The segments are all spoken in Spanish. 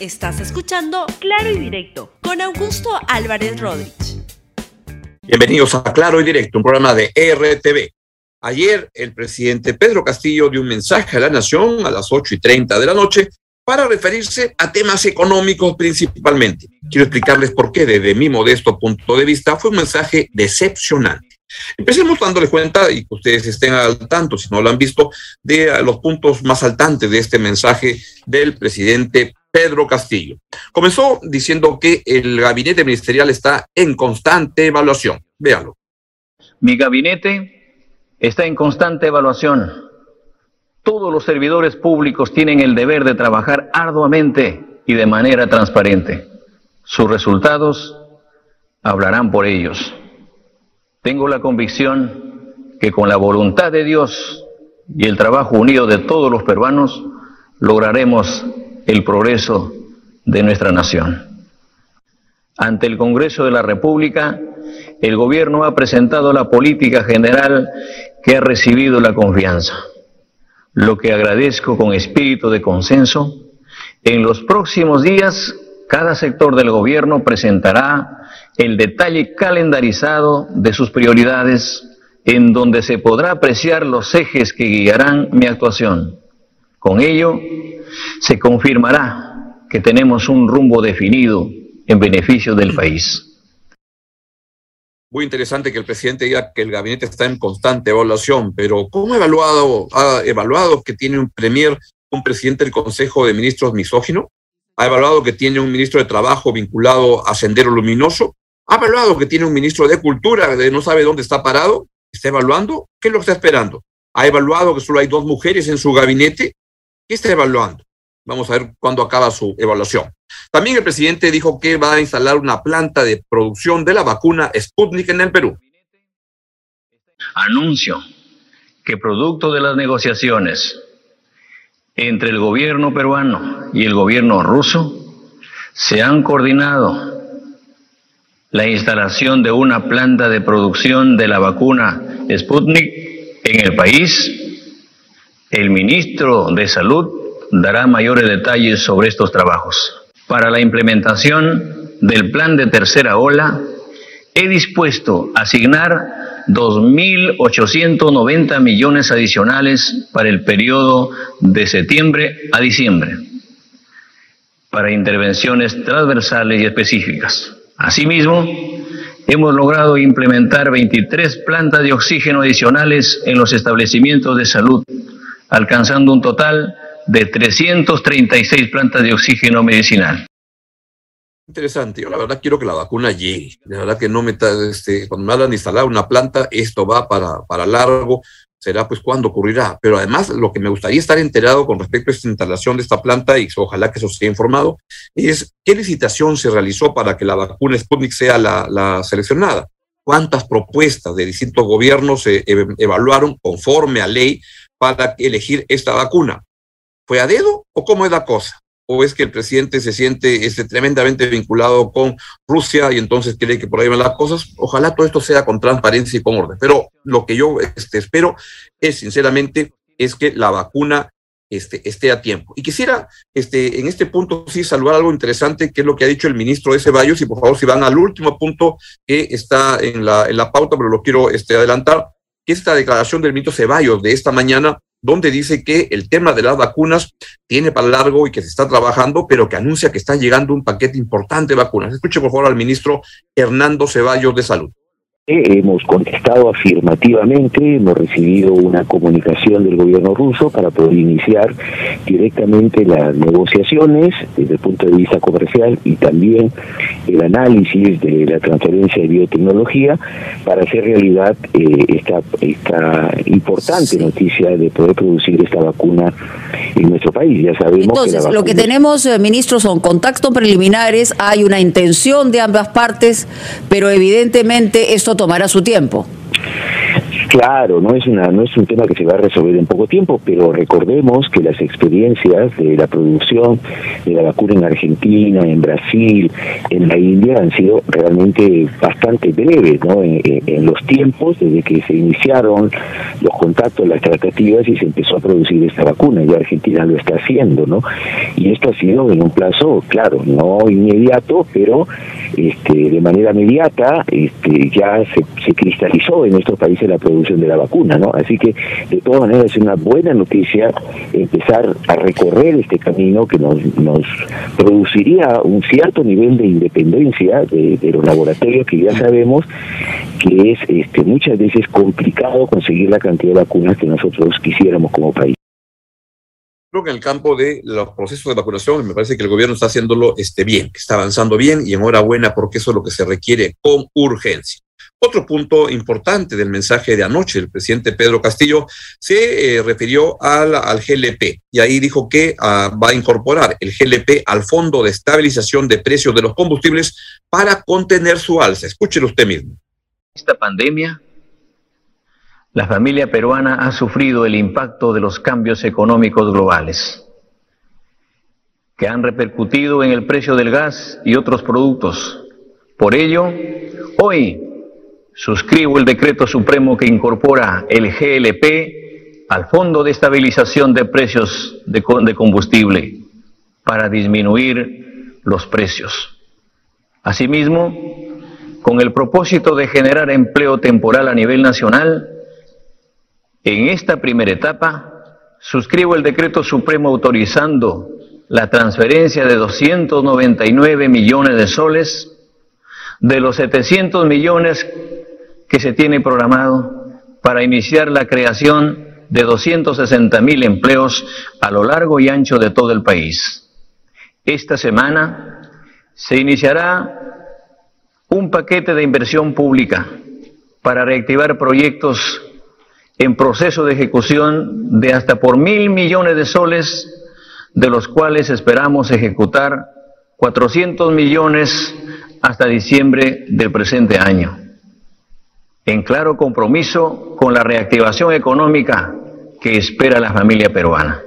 Estás escuchando Claro y Directo con Augusto Álvarez Rodríguez. Bienvenidos a Claro y Directo, un programa de RTV. Ayer el presidente Pedro Castillo dio un mensaje a la nación a las 8 y 30 de la noche para referirse a temas económicos principalmente. Quiero explicarles por qué desde mi modesto punto de vista fue un mensaje decepcionante. Empecemos dándoles cuenta y que ustedes estén al tanto, si no lo han visto, de los puntos más saltantes de este mensaje del presidente Pedro Castillo. Comenzó diciendo que el gabinete ministerial está en constante evaluación. Véanlo. Mi gabinete está en constante evaluación. Todos los servidores públicos tienen el deber de trabajar arduamente y de manera transparente. Sus resultados hablarán por ellos. Tengo la convicción que con la voluntad de Dios y el trabajo unido de todos los peruanos lograremos el progreso de nuestra nación. Ante el Congreso de la República, el Gobierno ha presentado la política general que ha recibido la confianza, lo que agradezco con espíritu de consenso. En los próximos días, cada sector del Gobierno presentará el detalle calendarizado de sus prioridades, en donde se podrá apreciar los ejes que guiarán mi actuación. Con ello, se confirmará que tenemos un rumbo definido en beneficio del país. Muy interesante que el presidente diga que el gabinete está en constante evaluación, pero ¿cómo ha evaluado, ha evaluado que tiene un premier, un presidente del Consejo de Ministros misógino? ¿Ha evaluado que tiene un ministro de Trabajo vinculado a Sendero Luminoso? ¿Ha evaluado que tiene un ministro de Cultura de no sabe dónde está parado? ¿Está evaluando? ¿Qué es lo que está esperando? ¿Ha evaluado que solo hay dos mujeres en su gabinete? ¿Qué está evaluando? Vamos a ver cuándo acaba su evaluación. También el presidente dijo que va a instalar una planta de producción de la vacuna Sputnik en el Perú. Anuncio que producto de las negociaciones entre el gobierno peruano y el gobierno ruso, se han coordinado la instalación de una planta de producción de la vacuna Sputnik en el país. El ministro de Salud dará mayores detalles sobre estos trabajos. Para la implementación del plan de tercera ola, he dispuesto asignar 2.890 millones adicionales para el periodo de septiembre a diciembre para intervenciones transversales y específicas. Asimismo, hemos logrado implementar 23 plantas de oxígeno adicionales en los establecimientos de salud, alcanzando un total de 336 plantas de oxígeno medicinal. Interesante, yo la verdad quiero que la vacuna llegue, la verdad que no me, este, cuando me hablan de instalar una planta, esto va para, para largo, será pues cuándo ocurrirá, pero además lo que me gustaría estar enterado con respecto a esta instalación de esta planta, y ojalá que eso esté informado, es qué licitación se realizó para que la vacuna Sputnik sea la, la seleccionada, cuántas propuestas de distintos gobiernos se evaluaron conforme a ley para elegir esta vacuna. ¿Fue a dedo o cómo es la cosa? ¿O es que el presidente se siente este, tremendamente vinculado con Rusia y entonces cree que por ahí van las cosas? Ojalá todo esto sea con transparencia y con orden. Pero lo que yo este, espero es, sinceramente, es que la vacuna este, esté a tiempo. Y quisiera, este, en este punto, sí, saludar algo interesante, que es lo que ha dicho el ministro de Ceballos, y por favor, si van al último punto que está en la, en la pauta, pero lo quiero este, adelantar, que esta declaración del ministro Ceballos de esta mañana, donde dice que el tema de las vacunas tiene para largo y que se está trabajando, pero que anuncia que está llegando un paquete importante de vacunas. Escuche por favor al ministro Hernando Ceballos de Salud. Hemos contestado afirmativamente, hemos recibido una comunicación del gobierno ruso para poder iniciar directamente las negociaciones desde el punto de vista comercial y también el análisis de la transferencia de biotecnología para hacer realidad eh, esta, esta importante noticia de poder producir esta vacuna en nuestro país. Ya sabemos Entonces, lo que tenemos, eh, ministro, son contactos preliminares, hay una intención de ambas partes, pero evidentemente esto tomará su tiempo. Claro, no es una no es un tema que se va a resolver en poco tiempo, pero recordemos que las experiencias de la producción de la vacuna en Argentina, en Brasil, en la India han sido realmente bastante bastante breve ¿no? en, los tiempos desde que se iniciaron los contactos, las tratativas y se empezó a producir esta vacuna. Ya Argentina lo está haciendo, ¿no? Y esto ha sido en un plazo, claro, no inmediato, pero este, de manera inmediata este, ya se, se cristalizó en nuestros países la producción de la vacuna, ¿no? Así que de todas maneras es una buena noticia empezar a recorrer este camino que nos, nos produciría un cierto nivel de independencia de, los laboratorios que ya sabemos que es este, muchas veces complicado conseguir la cantidad de vacunas que nosotros quisiéramos como país. Creo que en el campo de los procesos de vacunación me parece que el gobierno está haciéndolo este, bien, que está avanzando bien y enhorabuena porque eso es lo que se requiere con urgencia. Otro punto importante del mensaje de anoche del presidente Pedro Castillo se eh, refirió al, al, GLP y ahí dijo que ah, va a incorporar el GLP al Fondo de Estabilización de Precios de los Combustibles para contener su alza. Escúchelo usted mismo. Esta pandemia, la familia peruana ha sufrido el impacto de los cambios económicos globales que han repercutido en el precio del gas y otros productos. Por ello, hoy suscribo el decreto supremo que incorpora el GLP al Fondo de Estabilización de Precios de, Combustible para disminuir los precios. Asimismo, con el propósito de generar empleo temporal a nivel nacional, en esta primera etapa suscribo el decreto supremo autorizando la transferencia de 299 millones de soles de los 700 millones que se tiene programado para iniciar la creación de 260 mil empleos a lo largo y ancho de todo el país. Esta semana se iniciará un paquete de inversión pública para reactivar proyectos en proceso de ejecución de hasta por mil millones de soles, de los cuales esperamos ejecutar 400 millones hasta diciembre del presente año en claro compromiso con la reactivación económica que espera la familia peruana.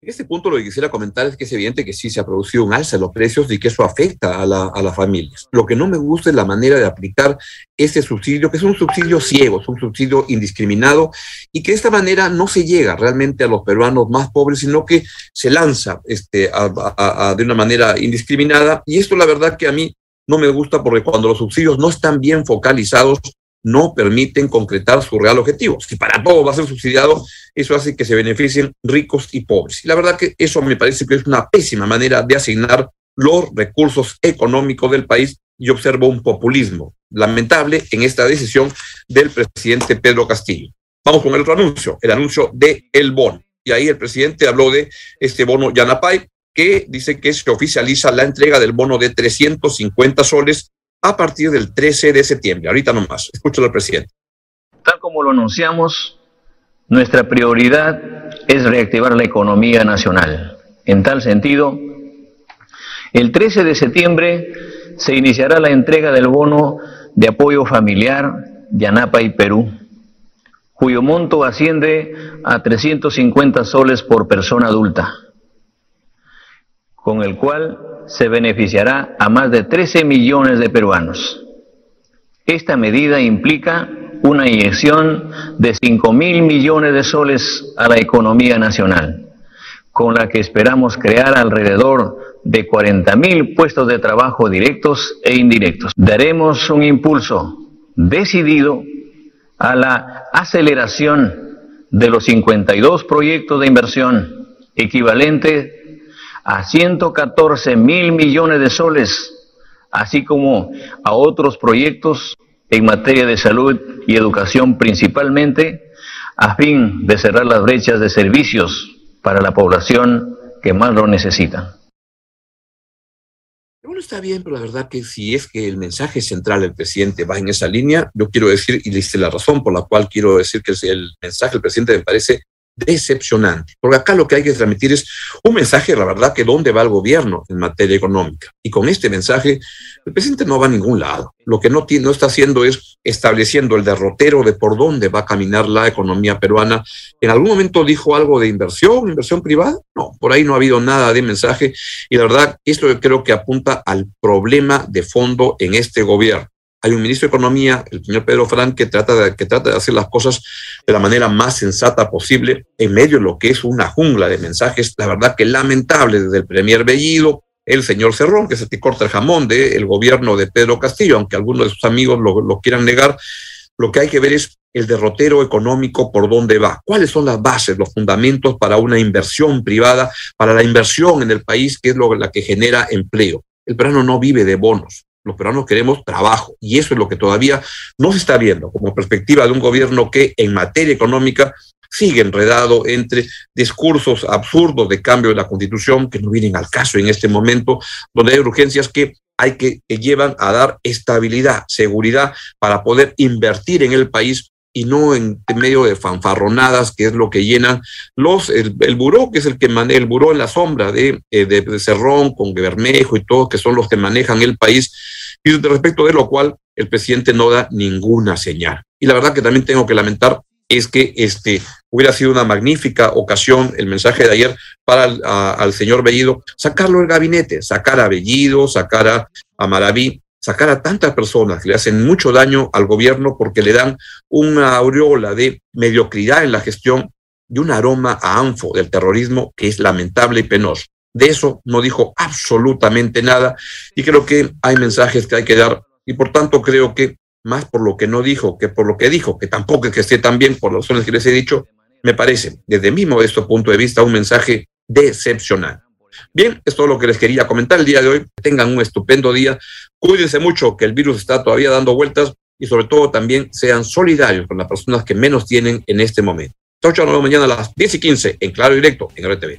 En este punto lo que quisiera comentar es que es evidente que sí se ha producido un alza en los precios y que eso afecta a, la, a las familias. Lo que no me gusta es la manera de aplicar ese subsidio, que es un subsidio ciego, es un subsidio indiscriminado y que de esta manera no se llega realmente a los peruanos más pobres, sino que se lanza este, de una manera indiscriminada. Y esto la verdad que a mí no me gusta porque cuando los subsidios no están bien focalizados, no permiten concretar su real objetivo. Si para todo va a ser subsidiado, eso hace que se beneficien ricos y pobres. Y la verdad que eso me parece que es una pésima manera de asignar los recursos económicos del país y observo un populismo lamentable en esta decisión del presidente Pedro Castillo. Vamos con el otro anuncio, el anuncio de el bono. Y ahí el presidente habló de este bono Yanapay, que dice que se oficializa la entrega del bono de 350 soles a partir del 13 de septiembre. Ahorita nomás, escúchalo al presidente. Tal como lo anunciamos, nuestra prioridad es reactivar la economía nacional. En tal sentido, el 13 de septiembre se iniciará la entrega del bono de apoyo familiar Yanapa y Perú, cuyo monto asciende a 350 soles por persona adulta con el cual se beneficiará a más de 13 millones de peruanos. Esta medida implica una inyección de 5 mil millones de soles a la economía nacional, con la que esperamos crear alrededor de 40 mil puestos de trabajo directos e indirectos. Daremos un impulso decidido a la aceleración de los 52 proyectos de inversión equivalentes a 114 mil millones de soles, así como a otros proyectos en materia de salud y educación principalmente, a fin de cerrar las brechas de servicios para la población que más lo necesita. Bueno, está bien, pero la verdad que si es que el mensaje central del presidente va en esa línea, yo quiero decir, y dice la razón por la cual quiero decir que el mensaje del presidente me parece decepcionante, porque acá lo que hay que transmitir es un mensaje, la verdad, que dónde va el gobierno en materia económica. Y con este mensaje, el presidente no va a ningún lado. Lo que no, tiene, no está haciendo es estableciendo el derrotero de por dónde va a caminar la economía peruana. ¿En algún momento dijo algo de inversión, inversión privada? No, por ahí no ha habido nada de mensaje. Y la verdad, esto creo que apunta al problema de fondo en este gobierno hay un ministro de Economía, el señor Pedro Frank, que trata, de, que trata de hacer las cosas de la manera más sensata posible en medio de lo que es una jungla de mensajes, la verdad que lamentable, desde el Premier Bellido, el señor Cerrón, que es el corta el jamón del gobierno de Pedro Castillo, aunque algunos de sus amigos lo, lo quieran negar, lo que hay que ver es el derrotero económico por dónde va, cuáles son las bases, los fundamentos para una inversión privada, para la inversión en el país, que es lo, la que genera empleo. El peruano no vive de bonos, los peruanos queremos trabajo. Y eso es lo que todavía no se está viendo como perspectiva de un gobierno que en materia económica sigue enredado entre discursos absurdos de cambio de la constitución que no vienen al caso en este momento, donde hay urgencias que hay que, que llevan a dar estabilidad, seguridad para poder invertir en el país y no en medio de fanfarronadas, que es lo que llenan los, el, buró, que es el que maneja, el buró en la sombra de, eh, de, de, Cerrón, con Bermejo y todo, que son los que manejan el país, y respecto de lo cual el presidente no da ninguna señal. Y la verdad que también tengo que lamentar es que este, hubiera sido una magnífica ocasión el mensaje de ayer para al señor Bellido, sacarlo del gabinete, sacar a Bellido, sacar a, a Maraví, sacar a tantas personas que le hacen mucho daño al gobierno porque le dan una aureola de mediocridad en la gestión y un aroma a anfo del terrorismo que es lamentable y penoso. De eso no dijo absolutamente nada y creo que hay mensajes que hay que dar y por tanto creo que más por lo que no dijo que por lo que dijo, que tampoco es que esté tan bien por las razones que les he dicho, me parece, desde mi modesto punto de vista, un mensaje decepcionante. Bien, es todo lo que les quería comentar el día de hoy. Tengan un estupendo día. Cuídense mucho que el virus está todavía dando vueltas y sobre todo también sean solidarios con las personas que menos tienen en este momento. Chao, chao, nos vemos mañana a las 10 y 15 en Claro Directo en RTV.